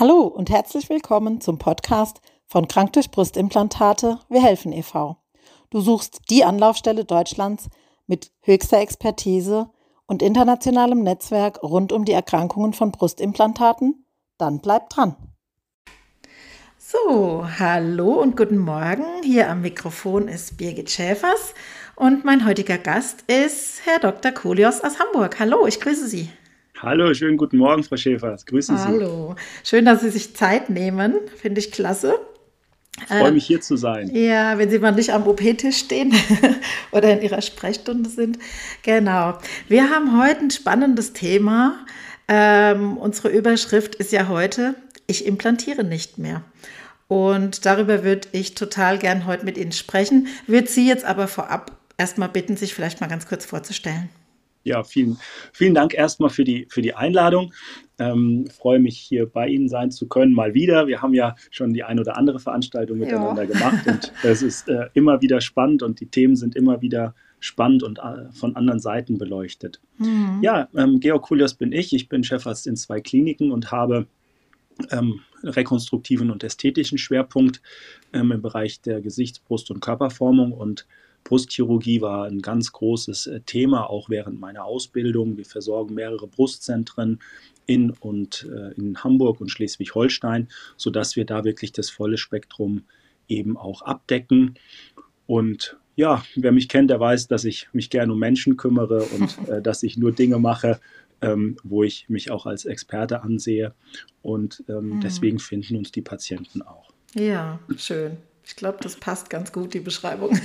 Hallo und herzlich willkommen zum Podcast von Krank durch Brustimplantate Wir helfen e.V. Du suchst die Anlaufstelle Deutschlands mit höchster Expertise und internationalem Netzwerk rund um die Erkrankungen von Brustimplantaten? Dann bleib dran. So, hallo und guten Morgen. Hier am Mikrofon ist Birgit Schäfers und mein heutiger Gast ist Herr Dr. Kolios aus Hamburg. Hallo, ich grüße Sie. Hallo, schönen guten Morgen, Frau Schäfers. Grüße Sie. Hallo, schön, dass Sie sich Zeit nehmen. Finde ich klasse. Ich freue mich hier zu sein. Ja, wenn Sie mal nicht am OP-Tisch stehen oder in Ihrer Sprechstunde sind. Genau. Wir haben heute ein spannendes Thema. Ähm, unsere Überschrift ist ja heute, ich implantiere nicht mehr. Und darüber würde ich total gern heute mit Ihnen sprechen. Würde Sie jetzt aber vorab erstmal bitten, sich vielleicht mal ganz kurz vorzustellen. Ja, vielen, vielen Dank erstmal für die, für die Einladung. Ähm, freue mich, hier bei Ihnen sein zu können, mal wieder. Wir haben ja schon die ein oder andere Veranstaltung miteinander ja. gemacht und es ist äh, immer wieder spannend und die Themen sind immer wieder spannend und äh, von anderen Seiten beleuchtet. Mhm. Ja, ähm, Georg Kulios bin ich. Ich bin Chefarzt in zwei Kliniken und habe ähm, rekonstruktiven und ästhetischen Schwerpunkt ähm, im Bereich der Gesichts-, Brust- und Körperformung und Brustchirurgie war ein ganz großes äh, Thema, auch während meiner Ausbildung. Wir versorgen mehrere Brustzentren in und äh, in Hamburg und Schleswig-Holstein, sodass wir da wirklich das volle Spektrum eben auch abdecken. Und ja, wer mich kennt, der weiß, dass ich mich gerne um Menschen kümmere und äh, dass ich nur Dinge mache, ähm, wo ich mich auch als Experte ansehe. Und ähm, mhm. deswegen finden uns die Patienten auch. Ja, schön. Ich glaube, das passt ganz gut, die Beschreibung.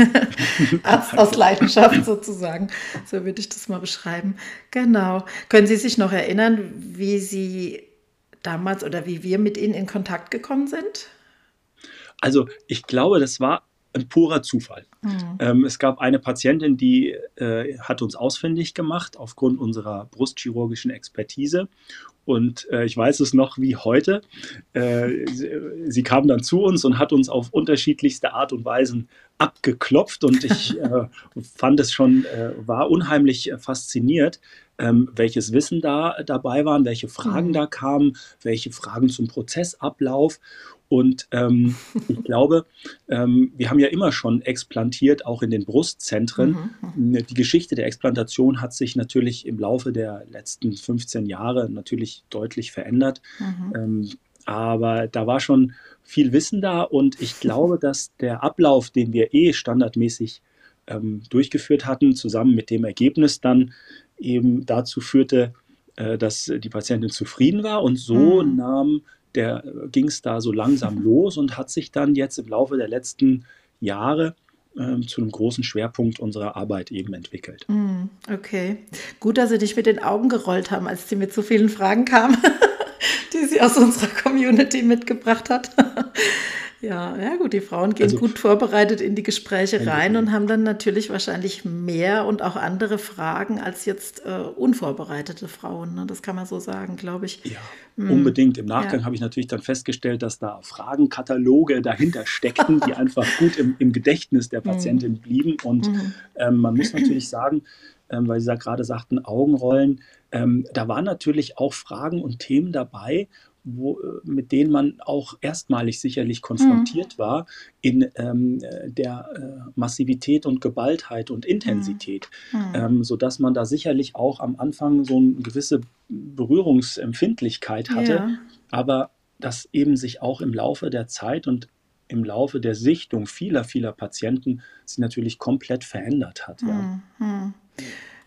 Arzt aus Leidenschaft sozusagen. So würde ich das mal beschreiben. Genau. Können Sie sich noch erinnern, wie Sie damals oder wie wir mit Ihnen in Kontakt gekommen sind? Also ich glaube, das war purer Zufall. Mhm. Ähm, es gab eine Patientin, die äh, hat uns ausfindig gemacht aufgrund unserer brustchirurgischen Expertise. Und äh, ich weiß es noch wie heute. Äh, sie, sie, kam dann zu uns und hat uns auf unterschiedlichste Art und Weisen abgeklopft. Und ich äh, fand es schon, äh, war unheimlich fasziniert, ähm, welches Wissen da dabei waren, welche Fragen mhm. da kamen, welche Fragen zum Prozessablauf. Und ähm, ich glaube, ähm, wir haben ja immer schon explantiert, auch in den Brustzentren. Mhm, mhm. Die Geschichte der Explantation hat sich natürlich im Laufe der letzten 15 Jahre natürlich deutlich verändert. Mhm. Ähm, aber da war schon viel Wissen da und ich glaube, dass der Ablauf, den wir eh standardmäßig ähm, durchgeführt hatten, zusammen mit dem Ergebnis dann eben dazu führte, äh, dass die Patientin zufrieden war und so mhm. nahm der ging es da so langsam los und hat sich dann jetzt im Laufe der letzten Jahre ähm, zu einem großen Schwerpunkt unserer Arbeit eben entwickelt. Mm, okay, gut, dass Sie dich mit den Augen gerollt haben, als Sie mit so vielen Fragen kamen, die Sie aus unserer Community mitgebracht hat. Ja, ja gut, die Frauen gehen also, gut vorbereitet in die Gespräche rein und haben dann natürlich wahrscheinlich mehr und auch andere Fragen als jetzt äh, unvorbereitete Frauen. Ne? Das kann man so sagen, glaube ich. Ja, hm. unbedingt. Im Nachgang ja. habe ich natürlich dann festgestellt, dass da Fragenkataloge dahinter steckten, die einfach gut im, im Gedächtnis der hm. Patientin blieben. Und hm. ähm, man muss natürlich sagen, ähm, weil Sie da gerade sagten, Augenrollen, ähm, da waren natürlich auch Fragen und Themen dabei, wo, äh, mit denen man auch erstmalig sicherlich konfrontiert mhm. war in ähm, der äh, Massivität und Geballtheit und Intensität, mhm. mhm. ähm, sodass man da sicherlich auch am Anfang so eine gewisse Berührungsempfindlichkeit hatte, ja. aber das eben sich auch im Laufe der Zeit und im Laufe der Sichtung vieler, vieler Patienten sich natürlich komplett verändert hat. Ja. Mhm.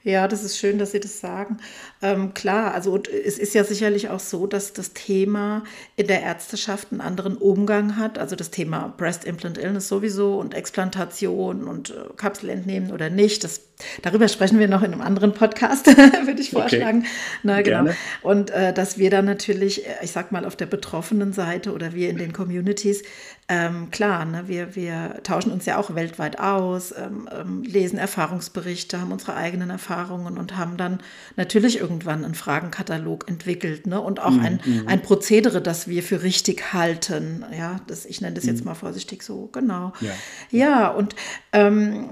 Ja, das ist schön, dass Sie das sagen. Ähm, klar, also es ist ja sicherlich auch so, dass das Thema in der Ärzteschaft einen anderen Umgang hat. Also das Thema Breast Implant Illness sowieso und Explantation und äh, Kapsel entnehmen oder nicht. Das, darüber sprechen wir noch in einem anderen Podcast, würde ich vorschlagen. Okay. Na, genau. Gerne. Und äh, dass wir dann natürlich, äh, ich sag mal, auf der betroffenen Seite oder wir in den Communities ähm, klar, ne, wir, wir tauschen uns ja auch weltweit aus, ähm, ähm, lesen Erfahrungsberichte, haben unsere eigenen Erfahrungen und haben dann natürlich irgendwann einen Fragenkatalog entwickelt ne, und auch mhm. ein, mhm. ein Prozedere, das wir für richtig halten. Ja, das, ich nenne das jetzt mhm. mal vorsichtig so, genau. Ja, ja und ähm,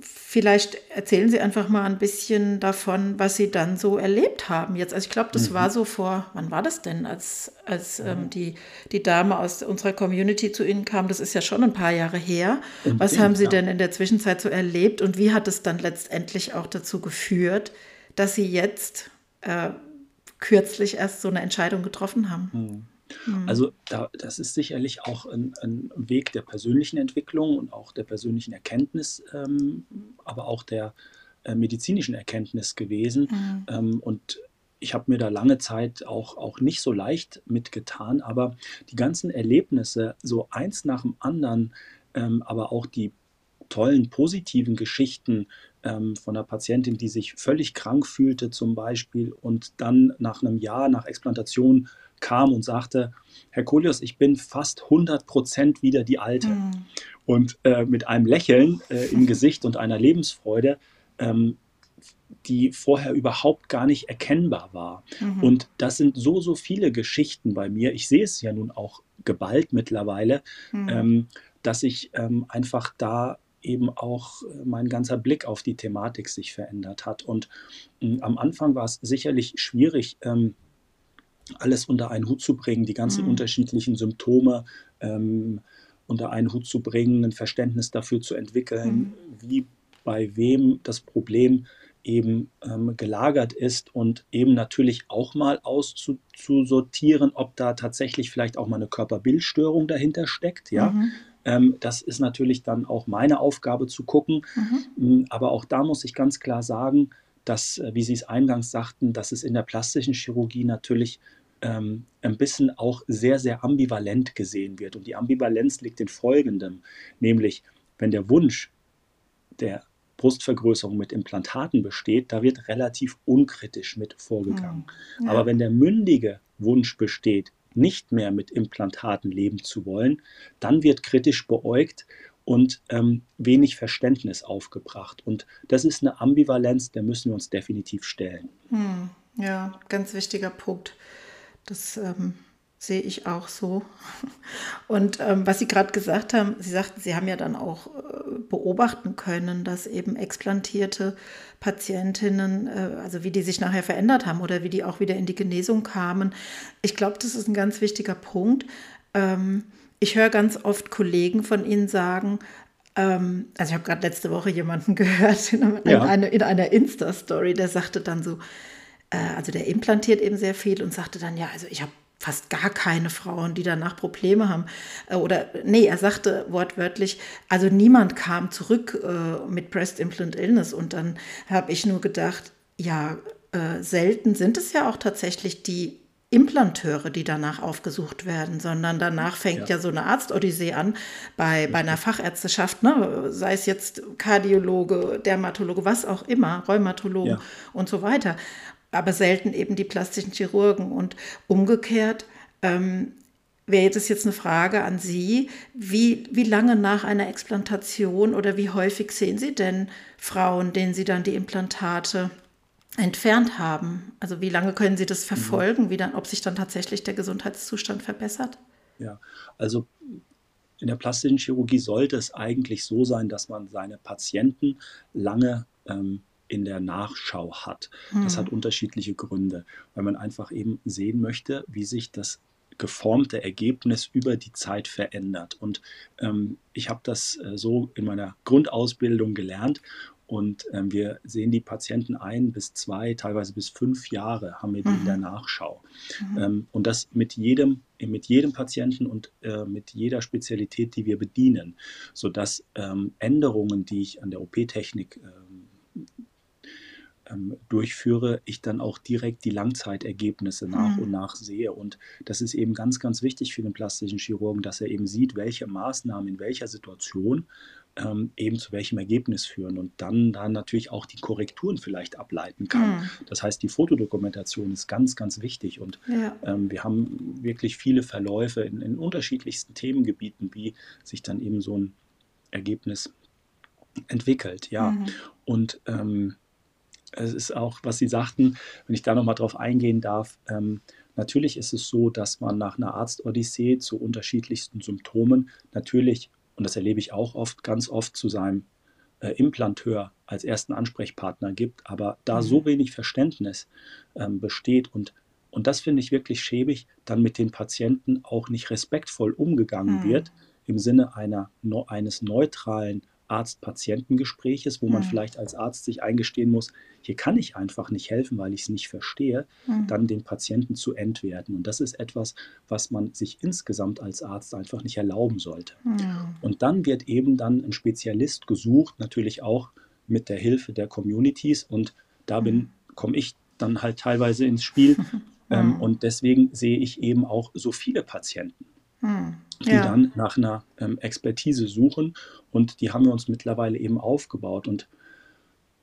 vielleicht erzählen Sie einfach mal ein bisschen davon, was Sie dann so erlebt haben jetzt. Also ich glaube, das mhm. war so vor, wann war das denn, als, als ähm, die, die Dame aus unserer Community zu Ihnen kam? Das ist ja schon ein paar Jahre her. Und was haben Sie ja. denn in der Zwischenzeit so erlebt und wie hat es dann letztendlich auch dazu geführt, dass Sie jetzt äh, kürzlich erst so eine Entscheidung getroffen haben? Mhm. Mhm. Also da, das ist sicherlich auch ein, ein, Weg der persönlichen Entwicklung und auch der persönlichen Erkenntnis, ähm, aber auch der äh, medizinischen Erkenntnis gewesen. Mhm. Ähm, und ich habe mir da lange Zeit auch, auch nicht so leicht mitgetan, aber die ganzen Erlebnisse, so eins nach dem anderen, ähm, aber auch die tollen positiven Geschichten ähm, von einer Patientin, die sich völlig krank fühlte zum Beispiel und dann nach einem Jahr nach Explantation kam und sagte, Herr Kolius, ich bin fast 100 Prozent wieder die Alte. Mhm. Und äh, mit einem Lächeln äh, im Gesicht und einer Lebensfreude, ähm, die vorher überhaupt gar nicht erkennbar war. Mhm. Und das sind so, so viele Geschichten bei mir. Ich sehe es ja nun auch geballt mittlerweile, mhm. ähm, dass ich ähm, einfach da eben auch äh, mein ganzer Blick auf die Thematik sich verändert hat. Und äh, am Anfang war es sicherlich schwierig, ähm, alles unter einen Hut zu bringen, die ganzen mhm. unterschiedlichen Symptome ähm, unter einen Hut zu bringen, ein Verständnis dafür zu entwickeln, mhm. wie bei wem das Problem eben ähm, gelagert ist und eben natürlich auch mal auszusortieren, ob da tatsächlich vielleicht auch mal eine Körperbildstörung dahinter steckt. Ja, mhm. ähm, das ist natürlich dann auch meine Aufgabe zu gucken. Mhm. Aber auch da muss ich ganz klar sagen, dass, äh, wie Sie es eingangs sagten, dass es in der plastischen Chirurgie natürlich ähm, ein bisschen auch sehr, sehr ambivalent gesehen wird. Und die Ambivalenz liegt in folgendem, nämlich wenn der Wunsch der Brustvergrößerung mit Implantaten besteht, da wird relativ unkritisch mit vorgegangen. Hm, ja. Aber wenn der mündige Wunsch besteht, nicht mehr mit Implantaten leben zu wollen, dann wird kritisch beäugt und ähm, wenig Verständnis aufgebracht. Und das ist eine Ambivalenz, der müssen wir uns definitiv stellen. Hm, ja, ganz wichtiger Punkt. Das ähm, sehe ich auch so. Und ähm, was Sie gerade gesagt haben, Sie sagten, Sie haben ja dann auch äh, beobachten können, dass eben explantierte Patientinnen, äh, also wie die sich nachher verändert haben oder wie die auch wieder in die Genesung kamen. Ich glaube, das ist ein ganz wichtiger Punkt. Ähm, ich höre ganz oft Kollegen von Ihnen sagen, ähm, also ich habe gerade letzte Woche jemanden gehört in, ja. eine, in einer Insta-Story, der sagte dann so, äh, also der implantiert eben sehr viel und sagte dann, ja, also ich habe fast gar keine Frauen, die danach Probleme haben. Äh, oder nee, er sagte wortwörtlich, also niemand kam zurück äh, mit Breast Implant Illness. Und dann habe ich nur gedacht, ja, äh, selten sind es ja auch tatsächlich die Implanteure, die danach aufgesucht werden, sondern danach fängt ja, ja so eine Arztodyssee an bei, bei einer Fachärzteschaft, ne? sei es jetzt Kardiologe, Dermatologe, was auch immer, Rheumatologe ja. und so weiter aber selten eben die plastischen Chirurgen. Und umgekehrt ähm, wäre das jetzt eine Frage an Sie, wie, wie lange nach einer Explantation oder wie häufig sehen Sie denn Frauen, denen Sie dann die Implantate entfernt haben? Also wie lange können Sie das mhm. verfolgen, wie dann, ob sich dann tatsächlich der Gesundheitszustand verbessert? Ja, also in der plastischen Chirurgie sollte es eigentlich so sein, dass man seine Patienten lange ähm, in der Nachschau hat. Mhm. Das hat unterschiedliche Gründe, weil man einfach eben sehen möchte, wie sich das geformte Ergebnis über die Zeit verändert. Und ähm, ich habe das äh, so in meiner Grundausbildung gelernt. Und ähm, wir sehen die Patienten ein bis zwei, teilweise bis fünf Jahre haben wir die mhm. in der Nachschau. Mhm. Ähm, und das mit jedem, mit jedem Patienten und äh, mit jeder Spezialität, die wir bedienen, sodass ähm, Änderungen, die ich an der OP-Technik ähm, ähm, durchführe, ich dann auch direkt die Langzeitergebnisse nach mhm. und nach sehe. Und das ist eben ganz, ganz wichtig für den plastischen Chirurgen, dass er eben sieht, welche Maßnahmen in welcher Situation ähm, eben zu welchem Ergebnis führen und dann, dann natürlich auch die Korrekturen vielleicht ableiten kann. Mhm. Das heißt, die Fotodokumentation ist ganz, ganz wichtig und ja. ähm, wir haben wirklich viele Verläufe in, in unterschiedlichsten Themengebieten, wie sich dann eben so ein Ergebnis entwickelt. Ja, mhm. und ähm, es ist auch, was Sie sagten, wenn ich da nochmal drauf eingehen darf, ähm, natürlich ist es so, dass man nach einer Arztodyssee zu unterschiedlichsten Symptomen natürlich, und das erlebe ich auch oft, ganz oft zu seinem äh, Implanteur als ersten Ansprechpartner gibt, aber da Mhm. so wenig Verständnis ähm, besteht und und das finde ich wirklich schäbig, dann mit den Patienten auch nicht respektvoll umgegangen Mhm. wird, im Sinne einer, no, eines neutralen Arzt-Patientengespräches, wo man Mhm. vielleicht als Arzt sich eingestehen muss, hier kann ich einfach nicht helfen, weil ich es nicht verstehe, Mhm. dann den Patienten zu entwerten. Und das ist etwas, was man sich insgesamt als Arzt einfach nicht erlauben sollte. Mhm. Und dann wird eben dann ein Spezialist gesucht, natürlich auch mit der Hilfe der Communities. Und da bin, komme ich dann halt teilweise ins Spiel. Ähm, Mhm. und deswegen sehe ich eben auch so viele Patienten, Mhm. Die Ja. dann nach einer ähm, Expertise suchen. Und die haben wir uns mittlerweile eben aufgebaut. Und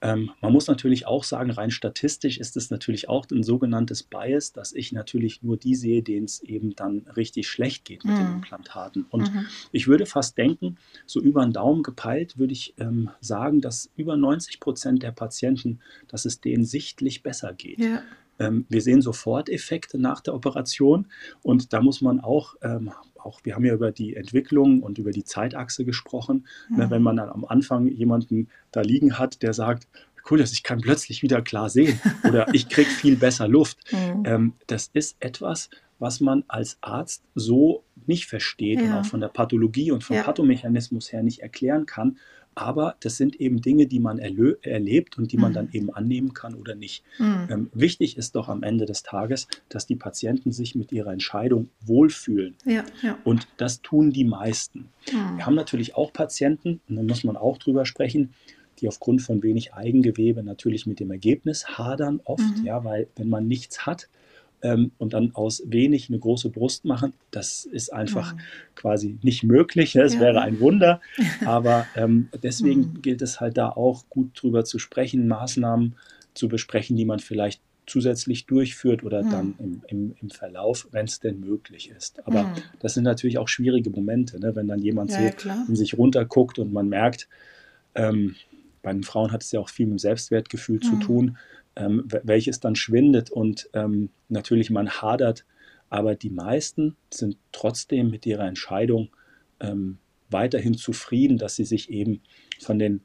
ähm, man muss natürlich auch sagen, rein statistisch ist es natürlich auch ein sogenanntes Bias, dass ich natürlich nur die sehe, denen es eben dann richtig schlecht geht mit den Mhm. Implantaten. Und Mhm. ich würde fast denken, so über den Daumen gepeilt, würde ich ähm, sagen, dass über 90 Prozent der Patienten, dass es denen sichtlich besser geht. Ja. Ähm, wir sehen sofort Effekte nach der Operation und da muss man auch, ähm, auch wir haben ja über die Entwicklung und über die Zeitachse gesprochen, ne, Mhm. wenn man dann am Anfang jemanden da liegen hat, der sagt, cool, dass ich kann plötzlich wieder klar sehen oder ich kriege viel besser Luft. Mhm. Ähm, das ist etwas, was man als Arzt so nicht versteht und Ja. auch von der Pathologie und vom Ja. Pathomechanismus her nicht erklären kann. Aber das sind eben Dinge, die man erlebt und die man Mhm. dann eben annehmen kann oder nicht. Mhm. Ähm, wichtig ist doch am Ende des Tages, dass die Patienten sich mit ihrer Entscheidung wohlfühlen. Ja, ja. Und das tun die meisten. Mhm. Wir haben natürlich auch Patienten, und da muss man auch drüber sprechen, die aufgrund von wenig Eigengewebe natürlich mit dem Ergebnis hadern oft, Mhm. ja, weil wenn man nichts hat ähm, und dann aus wenig eine große Brust machen, das ist einfach Mhm. quasi nicht möglich. ne? Es Ja. wäre ein Wunder, aber ähm, deswegen Mhm. gilt es halt da auch gut drüber zu sprechen, Maßnahmen zu besprechen, die man vielleicht zusätzlich durchführt oder Mhm. dann im, im, im Verlauf, wenn es denn möglich ist. Aber das sind natürlich auch schwierige Momente, ne? wenn dann jemand Ja, so ja, in sich runterguckt und man merkt, ähm, bei den Frauen hat es ja auch viel mit dem Selbstwertgefühl zu Mhm. tun, ähm, wel- welches dann schwindet und ähm, natürlich man hadert, aber die meisten sind trotzdem mit ihrer Entscheidung ähm, weiterhin zufrieden, dass sie sich eben von den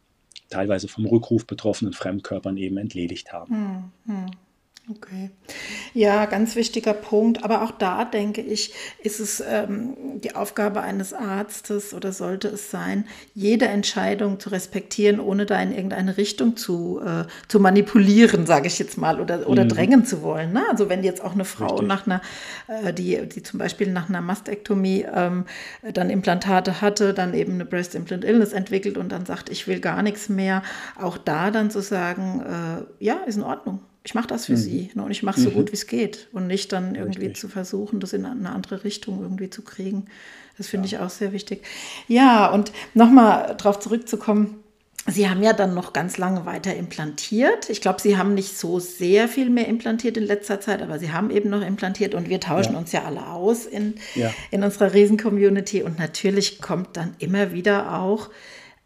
teilweise vom Rückruf betroffenen Fremdkörpern eben entledigt haben. Hm, hm. Okay. Ja, ganz wichtiger Punkt. Aber auch da denke ich, ist es ähm, die Aufgabe eines Arztes oder sollte es sein, jede Entscheidung zu respektieren, ohne da in irgendeine Richtung zu, äh, zu manipulieren, sage ich jetzt mal, oder, oder Mhm. drängen zu wollen. Ne? Also wenn jetzt auch eine Frau Richtig. nach einer, äh, die, die zum Beispiel nach einer Mastektomie ähm, dann Implantate hatte, dann eben eine Breast Implant Illness entwickelt und dann sagt, ich will gar nichts mehr, auch da dann zu sagen, äh, ja, ist in Ordnung. Ich mache das für Mhm. Sie ne, und ich mache es so Mhm. gut wie es geht und nicht dann irgendwie Richtig. zu versuchen, das in eine andere Richtung irgendwie zu kriegen. Das finde ich auch sehr wichtig. Ja, und nochmal darauf zurückzukommen, Sie haben ja dann noch ganz lange weiter implantiert. Ich glaube, Sie haben nicht so sehr viel mehr implantiert in letzter Zeit, aber Sie haben eben noch implantiert und wir tauschen Ja. uns ja alle aus in, Ja. in unserer Riesen-Community. Und natürlich kommt dann immer wieder auch,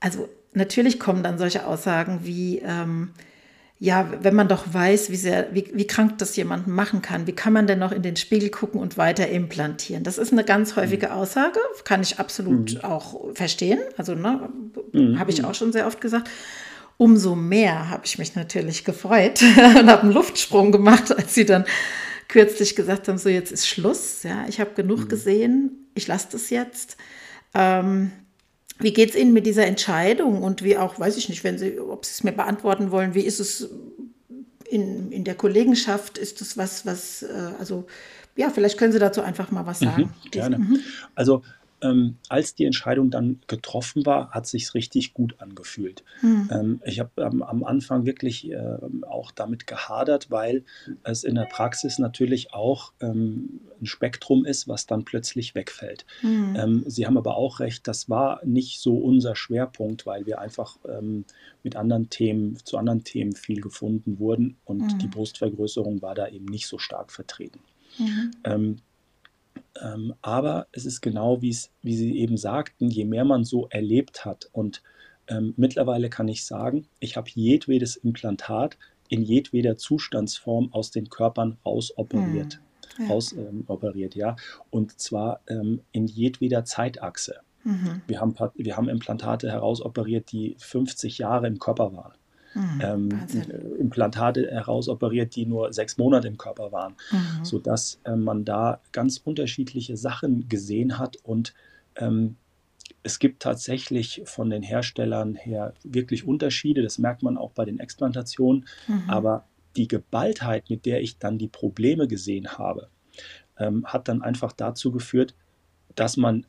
also natürlich kommen dann solche Aussagen wie, ähm, ja, wenn man doch weiß, wie, sehr, wie, wie krank das jemand machen kann, wie kann man denn noch in den Spiegel gucken und weiter implantieren? Das ist eine ganz häufige Aussage, kann ich absolut auch verstehen. Also, ne, Mhm. habe ich auch schon sehr oft gesagt. Umso mehr habe ich mich natürlich gefreut und habe einen Luftsprung gemacht, als sie dann kürzlich gesagt haben, so jetzt ist Schluss. Ja, ich habe genug gesehen, ich lasse das jetzt. Ähm, wie geht es Ihnen mit dieser Entscheidung und wie auch, weiß ich nicht, wenn Sie, ob Sie es mir beantworten wollen, wie ist es in, in der Kollegenschaft? Ist das was, was, äh, also ja, vielleicht können Sie dazu einfach mal was sagen. Mhm, gerne. Also ähm, als die Entscheidung dann getroffen war, hat sich richtig gut angefühlt. Hm. Ähm, ich habe ähm, am Anfang wirklich ähm, auch damit gehadert, weil es in der Praxis natürlich auch ähm, ein Spektrum ist, was dann plötzlich wegfällt. Hm. Ähm, Sie haben aber auch recht, das war nicht so unser Schwerpunkt, weil wir einfach ähm, mit anderen Themen, zu anderen Themen viel gefunden wurden und Mhm. die Brustvergrößerung war da eben nicht so stark vertreten. Mhm. Ähm, aber es ist genau, wie Sie eben sagten, je mehr man so erlebt hat und ähm, mittlerweile kann ich sagen, ich habe jedwedes Implantat in jedweder Zustandsform aus den Körpern rausoperiert. Ja. Raus, ähm, ja. Und zwar ähm, in jedweder Zeitachse. Mhm. Wir, haben, wir haben Implantate herausoperiert, die 50 Jahre im Körper waren. Mhm, ähm, äh, Implantate herausoperiert, die nur sechs Monate im Körper waren, mhm. sodass äh, man da ganz unterschiedliche Sachen gesehen hat und ähm, es gibt tatsächlich von den Herstellern her wirklich Unterschiede, das merkt man auch bei den Explantationen, mhm. aber die Geballtheit, mit der ich dann die Probleme gesehen habe, ähm, hat dann einfach dazu geführt, dass man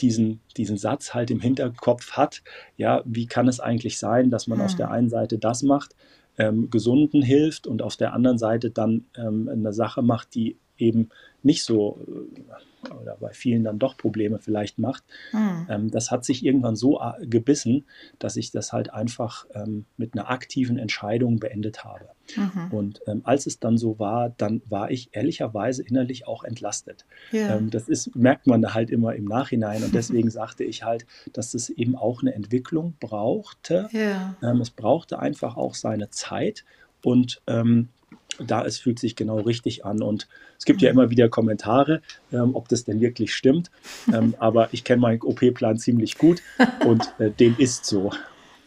diesen, diesen Satz halt im Hinterkopf hat, ja, wie kann es eigentlich sein, dass man mhm. auf der einen Seite das macht, ähm, Gesunden hilft und auf der anderen Seite dann ähm, eine Sache macht, die eben nicht so äh, oder bei vielen dann doch Probleme vielleicht macht. Mhm. Ähm, das hat sich irgendwann so äh, gebissen, dass ich das halt einfach ähm, mit einer aktiven Entscheidung beendet habe. Mhm. Und ähm, als es dann so war, dann war ich ehrlicherweise innerlich auch entlastet. Ähm, das ist, merkt man halt immer im Nachhinein. Und deswegen sagte ich halt, dass es eben auch eine Entwicklung brauchte. Yeah. es brauchte einfach auch seine Zeit. Und ähm, da es fühlt sich genau richtig an. Und es gibt ja immer wieder Kommentare, ähm, ob das denn wirklich stimmt. Ähm, aber ich kenne meinen OP-Plan ziemlich gut und äh, dem ist so.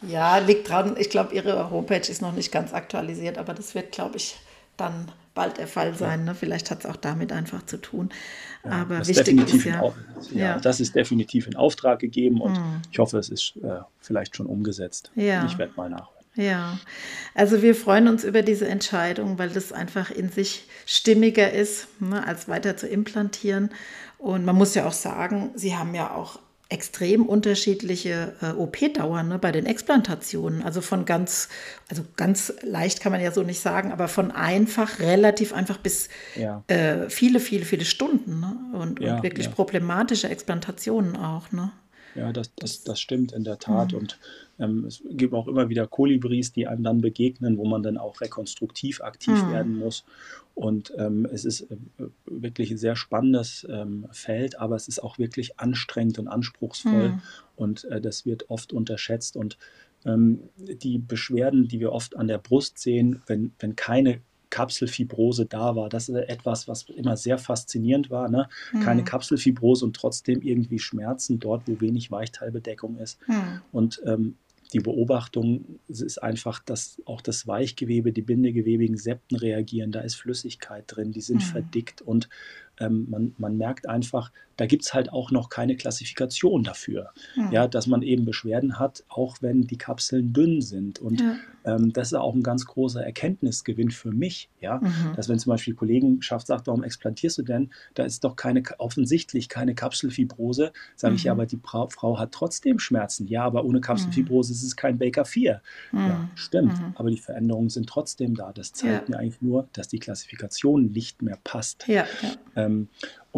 Ja, liegt dran. Ich glaube, Ihre Homepage ist noch nicht ganz aktualisiert, aber das wird, glaube ich, dann bald der Fall sein. Ne? Vielleicht hat es auch damit einfach zu tun. Ja, aber wichtig ist ja, ja, ja, Das ist definitiv in Auftrag gegeben und mhm. ich hoffe, es ist äh, vielleicht schon umgesetzt. Ja. Ich werde mal nach. Ja, also wir freuen uns über diese Entscheidung, weil das einfach in sich stimmiger ist, ne, als weiter zu implantieren. Und man muss ja auch sagen, Sie haben ja auch extrem unterschiedliche äh, OP-Dauern ne, bei den Explantationen. Also von ganz, also ganz leicht kann man ja so nicht sagen, aber von einfach, relativ einfach bis ja. äh, viele, viele, viele Stunden ne? und, ja, und wirklich ja. problematische Explantationen auch. Ne? Ja, das, das, das stimmt in der Tat. Mhm. Und ähm, es gibt auch immer wieder Kolibris, die einem dann begegnen, wo man dann auch rekonstruktiv aktiv mhm. werden muss. Und ähm, es ist äh, wirklich ein sehr spannendes ähm, Feld, aber es ist auch wirklich anstrengend und anspruchsvoll. Mhm. Und äh, das wird oft unterschätzt. Und ähm, die Beschwerden, die wir oft an der Brust sehen, wenn, wenn keine Kapselfibrose da war. Das ist etwas, was immer sehr faszinierend war. Ne? Mhm. Keine Kapselfibrose und trotzdem irgendwie Schmerzen dort, wo wenig Weichteilbedeckung ist. Mhm. Und ähm, die Beobachtung ist einfach, dass auch das Weichgewebe, die bindegewebigen Septen reagieren. Da ist Flüssigkeit drin, die sind mhm. verdickt und ähm, man, man merkt einfach, da gibt es halt auch noch keine Klassifikation dafür. Mhm. Ja, dass man eben Beschwerden hat, auch wenn die Kapseln dünn sind. Und ja. ähm, das ist auch ein ganz großer Erkenntnisgewinn für mich. Ja, mhm. dass wenn zum Beispiel Kollegenschaft sagt, warum explantierst du denn? Da ist doch keine offensichtlich keine Kapselfibrose. Sage mhm. ich ja, mhm. aber die Frau, Frau, hat trotzdem Schmerzen. Ja, aber ohne Kapselfibrose mhm. ist es kein Baker 4. Ja, mhm. stimmt. Aber die Veränderungen sind trotzdem da. Das zeigt ja. mir eigentlich nur, dass die Klassifikation nicht mehr passt. Ja, ja. Ähm,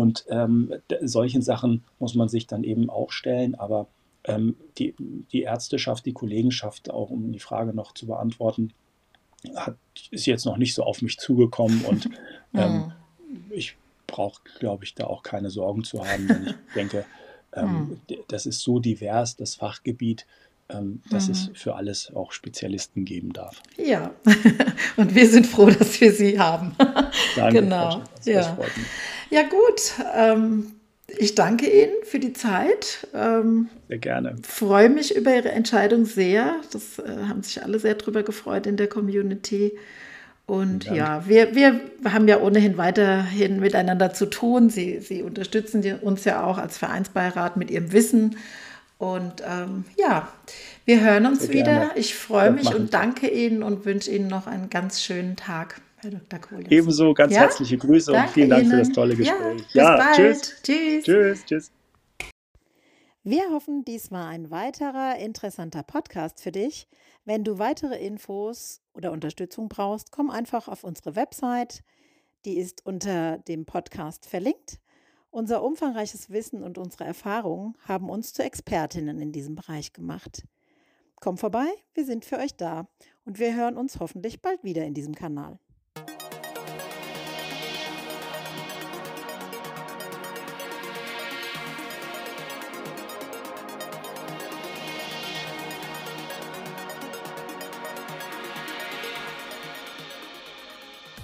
und ähm, solchen Sachen muss man sich dann eben auch stellen. Aber ähm, die, die Ärzteschaft, die Kollegenschaft, auch um die Frage noch zu beantworten, hat, ist jetzt noch nicht so auf mich zugekommen und ähm, ich brauche, glaube ich, da auch keine Sorgen zu haben, denn ich denke, hm. das ist so divers, das Fachgebiet, ähm, dass mhm. es für alles auch Spezialisten geben darf. Ja, und wir sind froh, dass wir sie haben. Danke, genau. Ja. Ja, gut. Ähm, ich danke Ihnen für die Zeit. Ähm, sehr gerne. Freue mich über Ihre Entscheidung sehr. Das äh, haben sich alle sehr drüber gefreut in der Community. Und ja, wir, wir haben ja ohnehin weiterhin miteinander zu tun. Sie, Sie unterstützen uns ja auch als Vereinsbeirat mit Ihrem Wissen. Und ähm, ja, wir hören uns Sehr wieder. Gerne. Ich freue mich und danke Ihnen und wünsche Ihnen noch einen ganz schönen Tag, Herr Dr. Kohl. Ebenso ganz ja? herzliche Grüße danke und vielen Dank Ihnen. für das tolle Gespräch. Ja, ja tschüss. Tschüss. Tschüss. Tschüss. Wir hoffen, dies war ein weiterer interessanter Podcast für dich. Wenn du weitere Infos oder Unterstützung brauchst, komm einfach auf unsere Website. Die ist unter dem Podcast verlinkt. Unser umfangreiches Wissen und unsere Erfahrungen haben uns zu Expertinnen in diesem Bereich gemacht. Komm vorbei, wir sind für euch da und wir hören uns hoffentlich bald wieder in diesem Kanal.